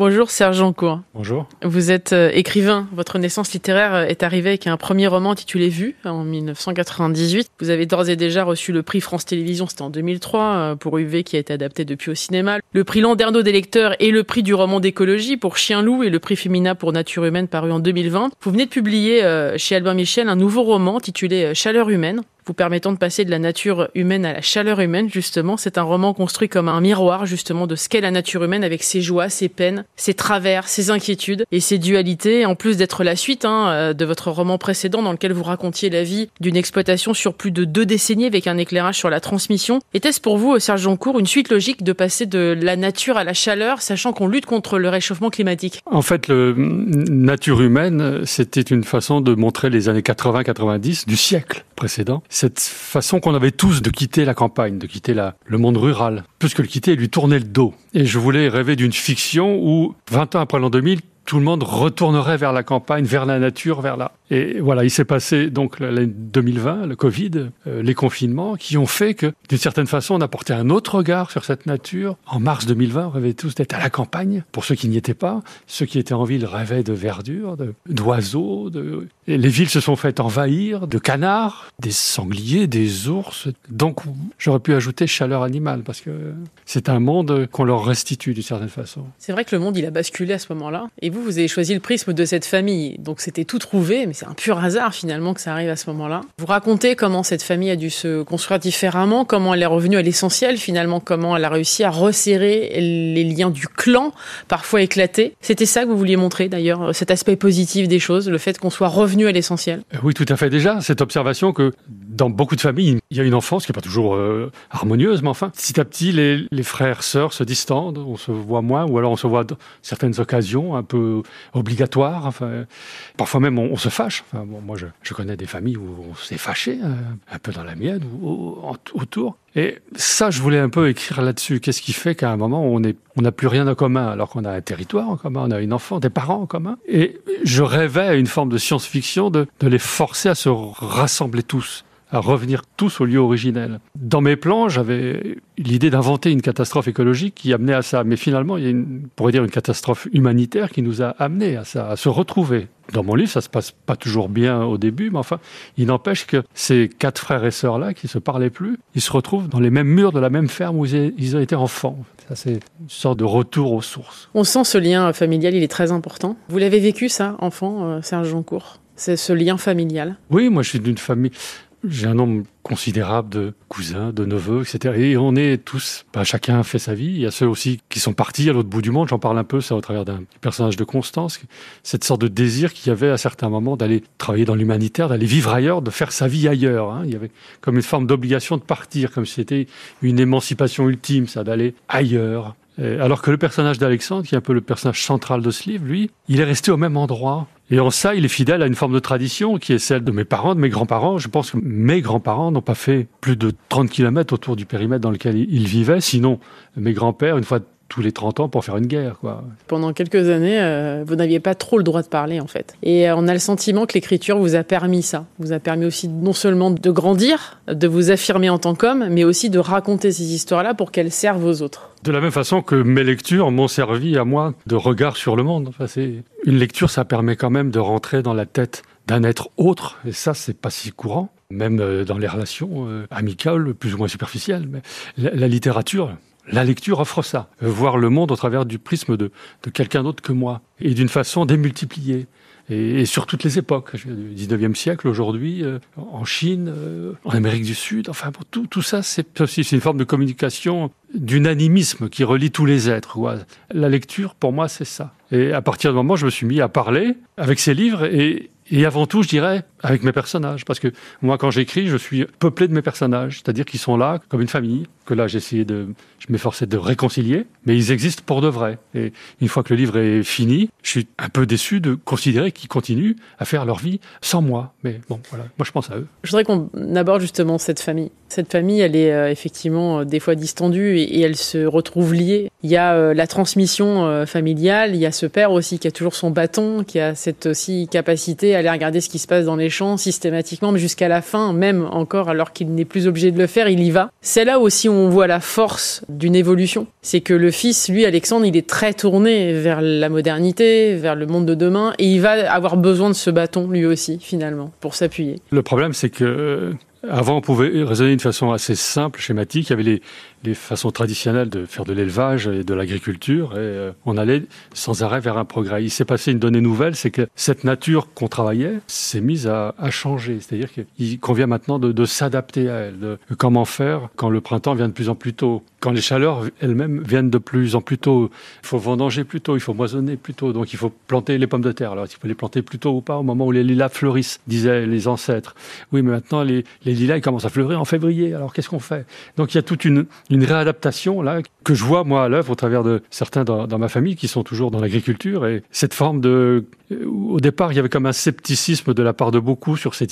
Bonjour Serge Jancourt. Bonjour. Vous êtes euh, écrivain. Votre naissance littéraire euh, est arrivée avec un premier roman intitulé Vue en 1998. Vous avez d'ores et déjà reçu le prix France Télévisions, c'était en 2003, euh, pour UV qui a été adapté depuis au cinéma. Le prix Landerneau des lecteurs et le prix du roman d'écologie pour Chien Loup et le prix Femina pour Nature Humaine paru en 2020. Vous venez de publier chez Albin Michel un nouveau roman intitulé Chaleur humaine vous permettant de passer de la nature humaine à la chaleur humaine, justement. C'est un roman construit comme un miroir, justement, de ce qu'est la nature humaine avec ses joies, ses peines, ses travers, ses inquiétudes et ses dualités. En plus d'être la suite hein, euh, de votre roman précédent dans lequel vous racontiez la vie d'une exploitation sur plus de deux décennies avec un éclairage sur la transmission. Était-ce pour vous, Serge Joncourt, une suite logique de passer de la nature à la chaleur, sachant qu'on lutte contre le réchauffement climatique? En fait, le nature humaine, c'était une façon de montrer les années 80-90 du siècle précédent cette façon qu'on avait tous de quitter la campagne, de quitter la, le monde rural, plus que le quitter, lui tourner le dos. Et je voulais rêver d'une fiction où, 20 ans après l'an 2000, tout le monde retournerait vers la campagne, vers la nature, vers la... Et voilà, il s'est passé donc l'année 2020, le Covid, euh, les confinements, qui ont fait que, d'une certaine façon, on a porté un autre regard sur cette nature. En mars 2020, on rêvait tous d'être à la campagne. Pour ceux qui n'y étaient pas, ceux qui étaient en ville rêvaient de verdure, d'oiseaux. De, les villes se sont faites envahir de canards, des sangliers, des ours. Donc, j'aurais pu ajouter chaleur animale, parce que c'est un monde qu'on leur restitue d'une certaine façon. C'est vrai que le monde, il a basculé à ce moment-là. Et vous, vous avez choisi le prisme de cette famille. Donc, c'était tout trouvé, mais c'est un pur hasard finalement que ça arrive à ce moment-là. Vous racontez comment cette famille a dû se construire différemment, comment elle est revenue à l'essentiel finalement, comment elle a réussi à resserrer les liens du clan, parfois éclatés. C'était ça que vous vouliez montrer d'ailleurs, cet aspect positif des choses, le fait qu'on soit revenu oui, tout à fait. Déjà, cette observation que dans beaucoup de familles, il y a une enfance qui n'est pas toujours euh, harmonieuse, mais enfin, petit à petit, les, les, frères, sœurs se distendent, on se voit moins, ou alors on se voit dans certaines occasions un peu obligatoires. Enfin, parfois même, on, se fâche moi, je, connais des familles où on s'est fâché, euh, un, peu dans la mienne, ou, autour. Et ça, je voulais un peu écrire là-dessus. Qu'est-ce qui fait qu'à un moment, on n'a plus rien en commun, alors qu'on a un territoire en commun, on a une enfant, des parents en commun? Et je rêvais à une forme de science-fiction de les forcer à se rassembler tous à revenir tous au lieu originel. Dans mes plans, j'avais l'idée d'inventer une catastrophe écologique qui amenait à ça. Mais finalement, il y a une, on pourrait dire une catastrophe humanitaire qui nous a amené à ça, à se retrouver. Dans mon livre, ça se passe pas toujours bien au début, mais enfin, il n'empêche que ces quatre frères et sœurs-là, qui se parlaient plus, ils se retrouvent dans les mêmes murs de la même ferme où ils ont été enfants. Ça, c'est une sorte de retour aux sources. On sent ce lien familial, il est très important. Vous l'avez vécu, ça, enfant, euh, Serge Joncourt? C'est ce lien familial? Oui, moi, je suis d'une famille j'ai un nombre considérable de cousins, de neveux, etc. Et on est tous, bah, chacun fait sa vie. Il y a ceux aussi qui sont partis à l'autre bout du monde. J'en parle un peu, ça au travers d'un personnage de Constance. Cette sorte de désir qu'il y avait à certains moments d'aller travailler dans l'humanitaire, d'aller vivre ailleurs, de faire sa vie ailleurs. Hein. Il y avait comme une forme d'obligation de partir, comme si c'était une émancipation ultime, ça, d'aller ailleurs. Alors que le personnage d'Alexandre, qui est un peu le personnage central de ce livre, lui, il est resté au même endroit. Et en ça, il est fidèle à une forme de tradition qui est celle de mes parents, de mes grands-parents. Je pense que mes grands-parents n'ont pas fait plus de 30 kilomètres autour du périmètre dans lequel ils vivaient. Sinon, mes grands-pères, une fois tous les 30 ans pour faire une guerre. Quoi. Pendant quelques années, euh, vous n'aviez pas trop le droit de parler, en fait. Et euh, on a le sentiment que l'écriture vous a permis ça. Vous a permis aussi non seulement de grandir, de vous affirmer en tant qu'homme, mais aussi de raconter ces histoires-là pour qu'elles servent aux autres. De la même façon que mes lectures m'ont servi à moi de regard sur le monde. Enfin, c'est... Une lecture, ça permet quand même de rentrer dans la tête d'un être autre, et ça, c'est pas si courant, même euh, dans les relations amicales, plus ou moins superficielles. Mais la littérature, la lecture offre ça, voir le monde au travers du prisme de, quelqu'un d'autre que moi, et d'une façon démultipliée. Et, sur toutes les époques, du 19e siècle, aujourd'hui, euh, en Chine, euh, en Amérique du Sud, enfin, tout, tout ça, c'est aussi une forme de communication d'unanimisme qui relie tous les êtres. La lecture, pour moi, c'est ça. Et à partir du moment où je me suis mis à parler avec ces livres, et avant tout, je dirais, avec mes personnages. Parce que moi, quand j'écris, je suis peuplé de mes personnages. C'est-à-dire qu'ils sont là comme une famille, que là, essayé de, je m'efforçais de réconcilier, mais ils existent pour de vrai. Et une fois que le livre est fini, je suis un peu déçu de considérer qu'ils continuent à faire leur vie sans moi. Mais bon, voilà, moi, je pense à eux. Je voudrais qu'on aborde justement cette famille. Cette famille, elle est euh, effectivement euh, des fois distendue et, elle se retrouve liée. Il y a euh, la transmission familiale, il y a ce père aussi qui a toujours son bâton, qui a cette aussi capacité à aller regarder ce qui se passe dans les systématiquement, mais jusqu'à la fin, même encore alors qu'il n'est plus obligé de le faire, il y va. C'est là aussi où on voit la force d'une évolution. C'est que le fils, lui, Alexandre, il est très tourné vers la modernité, vers le monde de demain, et il va avoir besoin de ce bâton, lui aussi, finalement, pour s'appuyer. Le problème, c'est que euh, avant, on pouvait raisonner d'une façon assez simple, schématique. Il y avait les, les façons traditionnelles de faire de l'élevage et de l'agriculture, et euh, on allait sans arrêt vers un progrès. Il s'est passé une donnée nouvelle, c'est que cette nature qu'on travaillait s'est mise à, changer. C'est-à-dire qu'il convient maintenant de, de s'adapter à elle. De, comment faire quand le printemps vient de plus en plus tôt, quand les chaleurs elles-mêmes viennent de plus en plus tôt. Il faut vendanger plus tôt, il faut moissonner plus tôt, donc il faut planter les pommes de terre. Alors, il faut les planter plus tôt ou pas au moment où les lilas fleurissent, disaient les ancêtres. Oui, mais maintenant, les, lilas, ils commencent à fleurir en février. Alors, qu'est-ce qu'on fait? Donc, il y a toute une, réadaptation là que je vois moi à l'œuvre au travers de certains dans, ma famille qui sont toujours dans l'agriculture et cette forme de au départ il y avait comme un scepticisme de la part de beaucoup sur ces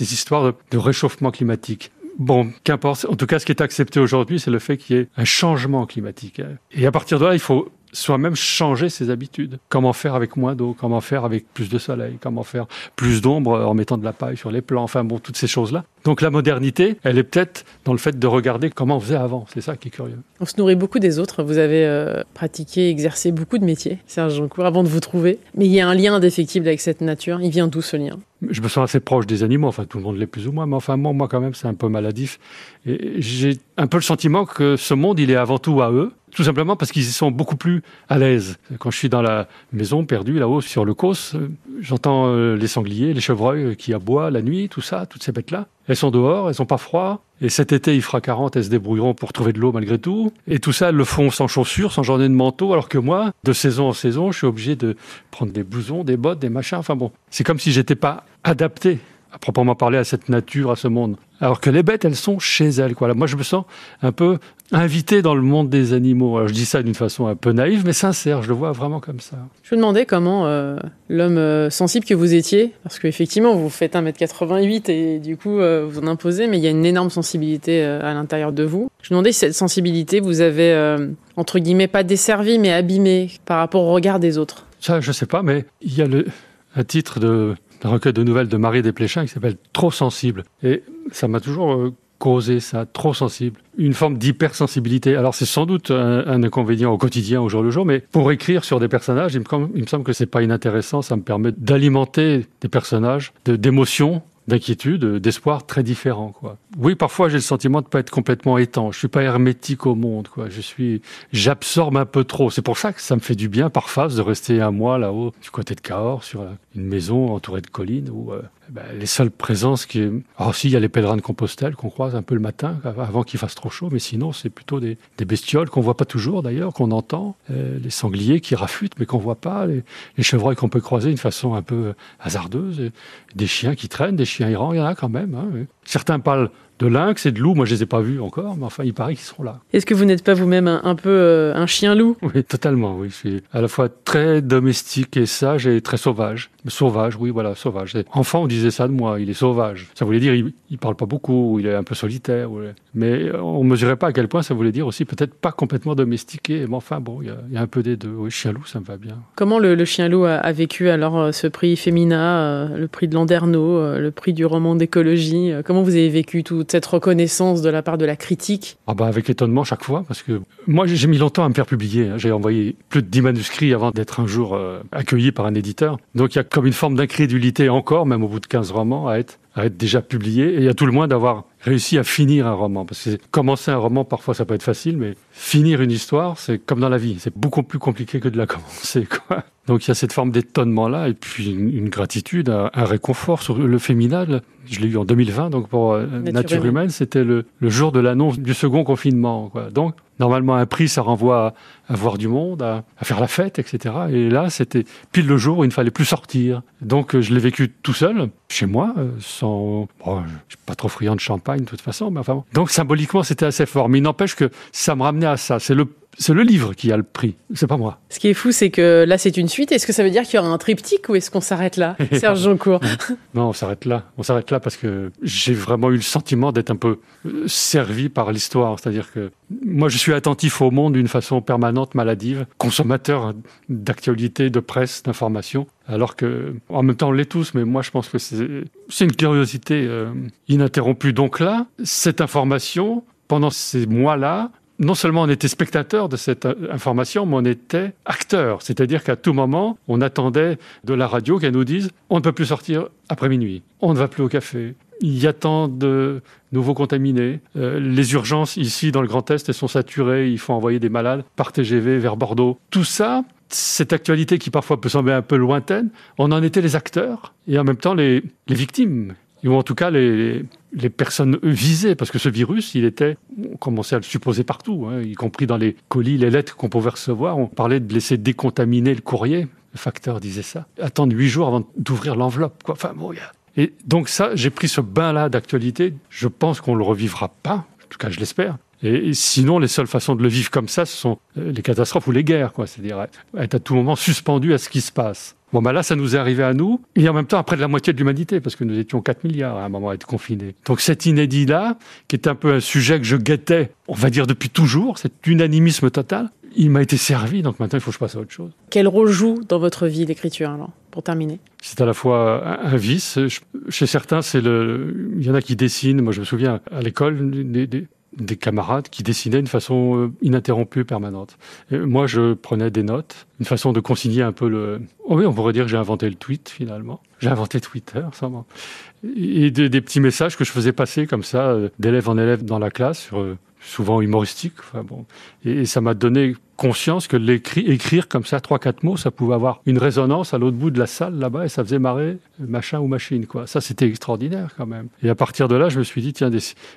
histoires de réchauffement climatique. Bon, qu'importe. En tout cas, ce qui est accepté aujourd'hui, c'est le fait qu'il y ait un changement climatique. Et à partir de là, il faut soi-même changer ses habitudes. Comment faire avec moins d'eau? Comment faire avec plus de soleil? Comment faire plus d'ombre en mettant de la paille sur les plants? Enfin bon, toutes ces choses-là. Donc la modernité, elle est peut-être dans le fait de regarder comment on faisait avant. C'est ça qui est curieux. On se nourrit beaucoup des autres. Vous avez euh, pratiqué, exercé beaucoup de métiers, Serge Joncourt, avant de vous trouver. Mais il y a un lien indéfectible avec cette nature. Il vient d'où ce lien? Je me sens assez proche des animaux. Enfin, tout le monde l'est plus ou moins. Mais enfin, moi, moi quand même, c'est un peu maladif. Et j'ai un peu le sentiment que ce monde, il est avant tout à eux tout simplement parce qu'ils y sont beaucoup plus à l'aise. Quand je suis dans la maison perdue là-haut sur le causse, j'entends les sangliers, les chevreuils qui aboient la nuit, tout ça, toutes ces bêtes-là. Elles sont dehors, elles sont pas froid. Et cet été, il fera 40, elles se débrouilleront pour trouver de l'eau malgré tout. Et tout ça, elles le font sans chaussures, sans journée de manteau, alors que moi, de saison en saison, je suis obligé de prendre des blousons, des bottes, des machins. Enfin bon, c'est comme si j'étais pas adapté à proprement parler à cette nature, à ce monde. Alors que les bêtes, elles sont chez elles. Quoi. moi, je me sens un peu invité dans le monde des animaux. Alors, je dis ça d'une façon un peu naïve, mais sincère. Je le vois vraiment comme ça. Je me demandais comment euh, l'homme euh, sensible que vous étiez, parce qu'effectivement, vous faites 1m88 et du coup, euh, vous en imposez, mais il y a une énorme sensibilité euh, à l'intérieur de vous. Je me demandais si cette sensibilité vous avez, entre guillemets, pas desservi, mais abîmé par rapport au regard des autres. Ça, je sais pas, mais il y a le, un titre de un recueil de nouvelles de Marie Desplechin qui s'appelle Trop sensible. Et ça m'a toujours euh, causé ça, trop sensible. Une forme d'hypersensibilité. Alors c'est sans doute un, un, inconvénient au quotidien, au jour le jour, mais pour écrire sur des personnages, il me, il me semble que c'est pas inintéressant. Ça me permet d'alimenter des personnages, d'émotions, d'inquiétude, d'espoir très différents. Quoi. Oui, parfois j'ai le sentiment de pas être complètement étanche. Je suis pas hermétique au monde. Quoi. Je suis, j'absorbe un peu trop. C'est pour ça que ça me fait du bien par phase de rester un mois là-haut du côté de Cahors sur une maison entourée de collines où euh, ben, les seules présences qui. Alors si, il y a les pèlerins de Compostelle qu'on croise un peu le matin avant qu'il fasse trop chaud, mais sinon c'est plutôt des, des bestioles qu'on voit pas toujours d'ailleurs, qu'on entend, euh, les sangliers qui rafutent mais qu'on voit pas, les, les chevreuils qu'on peut croiser d'une façon un peu hasardeuse, des chiens qui traînent, des chiens errants, il y en a quand même. Hein, oui. Certains parlent de lynx et de loup. Moi, je les ai pas vus encore, mais enfin, il paraît qu'ils sont là. Est-ce que vous n'êtes pas vous-même un, un, peu euh, un chien loup? Oui, totalement. Oui, je suis à la fois très domestique et sage et très sauvage. Sauvage, oui, voilà, sauvage. Enfant, on disait ça de moi. Il est sauvage. Ça voulait dire il, il parle pas beaucoup, il est un peu solitaire. Mais on mesurait pas à quel point ça voulait dire aussi peut-être pas complètement domestiqué. Mais enfin, bon, il y a, il y a un peu des deux. Oui, chien loup, ça me va bien. Comment le, le chien loup a, a, vécu alors euh, ce prix Femina, euh, le prix de Landerneau, euh, le prix du roman d'écologie Comment vous avez vécu toute cette reconnaissance de la part de la critique? Ah bah Avec étonnement chaque fois, parce que moi j'ai mis longtemps à me faire publier. J'ai envoyé plus de 10 manuscrits avant d'être un jour euh, accueilli par un éditeur. Donc il y a comme une forme d'incrédulité encore, même au bout de 15 romans, à être, à être déjà publié. Et a tout le moins d'avoir réussi à finir un roman. Parce que commencer un roman, parfois ça peut être facile, mais finir une histoire, c'est comme dans la vie. C'est beaucoup plus compliqué que de la commencer. Quoi. Donc il y a cette forme d'étonnement-là, et puis une, une, gratitude, un, un réconfort sur le féminal. Je l'ai eu en 2020, donc pour euh, Nature, Nature humaine, c'était le, le, jour de l'annonce du second confinement. Quoi. Donc normalement un prix, ça renvoie à, à voir du monde, à, à, faire la fête, etc. Et là, c'était pile le jour où il ne fallait plus sortir. Donc je l'ai vécu tout seul, chez moi, euh, Bon, je suis pas trop friand de champagne de toute façon, mais enfin... Donc symboliquement, c'était assez fort. Mais il n'empêche que ça me ramenait à ça. C'est le c'est le livre qui a le prix, c'est pas moi. Ce qui est fou, c'est que là, c'est une suite. Est-ce que ça veut dire qu'il y aura un triptyque ou est-ce qu'on s'arrête là, Serge Joncourt Non, on s'arrête là. On s'arrête là parce que j'ai vraiment eu le sentiment d'être un peu euh, servi par l'histoire. C'est-à-dire que moi, je suis attentif au monde d'une façon permanente, maladive, consommateur d'actualité, de presse, d'informations. Alors que, en même temps, on l'est tous, mais moi, je pense que c'est une curiosité euh, ininterrompue. Donc là, cette information, pendant ces mois-là, non seulement on était spectateur de cette euh, information, mais on était acteur. C'est-à-dire qu'à tout moment, on attendait de la radio qu'elle nous dise on ne peut plus sortir après minuit, on ne va plus au café. Il y a tant de nouveaux contaminés. Euh, les urgences ici dans le Grand Est, sont saturées. Il faut envoyer des malades par TGV vers Bordeaux. Tout ça, cette actualité qui parfois peut sembler un peu lointaine, on en était les acteurs et en même temps les victimes ou en tout cas les, les personnes visées, parce que ce virus, il était, on commençait à le supposer partout, hein, y compris dans les colis, les lettres qu'on pouvait recevoir. On parlait de laisser décontaminer le courrier. Le facteur disait ça. Attendre huit jours avant d'ouvrir l'enveloppe. Quoi. Enfin, bon, Et donc ça, j'ai pris ce bain-là d'actualité. Je pense qu'on ne le revivra pas. En tout cas, je l'espère. Et sinon, les seules façons de le vivre comme ça, ce sont euh, les catastrophes ou les guerres, quoi. C'est-à-dire être à tout moment suspendu à ce qui se passe. Bon, ben là, ça nous est arrivé à nous, et en même temps, après de la moitié de l'humanité, parce que nous étions 4 milliards à un moment à être confinés. Donc cet inédit-là, qui est un peu un sujet que je guettais, on va dire depuis toujours, cet unanimisme total, il m'a été servi, donc maintenant il faut que je passe à autre chose. Quel rôle joue dans votre vie l'écriture, alors, pour terminer? C'est à la fois un, vice. Chez certains, c'est le. Il y en a qui dessinent. Moi, je me souviens à l'école, des, des camarades qui dessinaient d'une façon euh, ininterrompue, permanente. moi, je prenais des notes, une façon de consigner un peu le... Oh oui, on pourrait dire que j'ai inventé le tweet, finalement. J'ai inventé Twitter, ça. Et des, des, petits messages que je faisais passer comme ça, euh, d'élève en élève dans la classe, sur euh, souvent humoristique. Enfin bon. Et, ça m'a donné conscience que l'écrit, écrire comme ça, trois, quatre mots, ça pouvait avoir une résonance à l'autre bout de la salle là-bas et ça faisait marrer machin ou machine, quoi. Ça, c'était extraordinaire quand même. Et à partir de là, je me suis dit, tiens,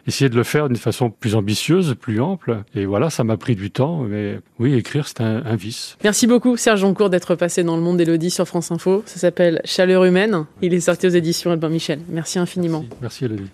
essayer de le faire d'une façon plus ambitieuse, plus ample. Et voilà, ça m'a pris du temps, mais oui, écrire, c'est un, vice. Merci beaucoup, Serge Joncourt, d'être passé dans le monde d'Elodie sur France Info. Ça s'appelle Chaleur humaine. Il est sorti aux éditions Albin Michel. Merci infiniment. Merci, Merci Elodie.